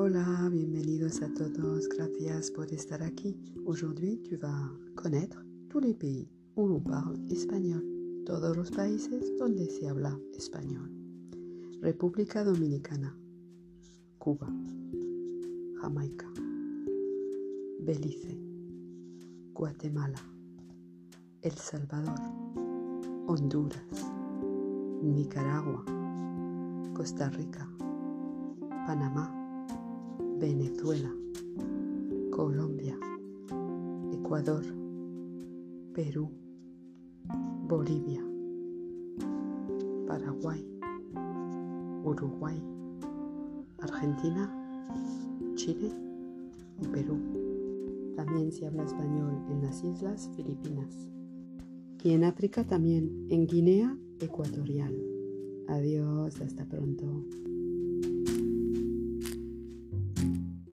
Saludos a todos, gracias por estar aquí. Aujourd'hui, tu vas connaître tous les pays où l'on parle espagnol, todos los países donde se habla español. República Dominicana, Cuba, Jamaica, Belice, Guatemala, El Salvador, Honduras, Nicaragua, Costa Rica, Panamá, Venezuela, Colombia, Ecuador, Perú, Bolivia, Paraguay, Uruguay, Argentina, Chile y Perú. También se habla español en las Islas Filipinas. Y en África también, en Guinea Ecuatorial. Adiós, hasta pronto.